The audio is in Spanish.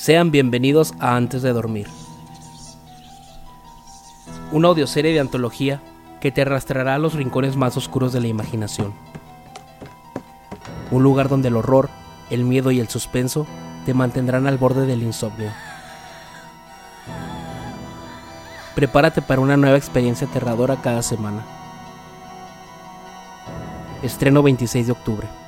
Sean bienvenidos a Antes de Dormir. Una audioserie de antología que te arrastrará a los rincones más oscuros de la imaginación. Un lugar donde el horror, el miedo y el suspenso te mantendrán al borde del insomnio. Prepárate para una nueva experiencia aterradora cada semana. Estreno 26 de octubre.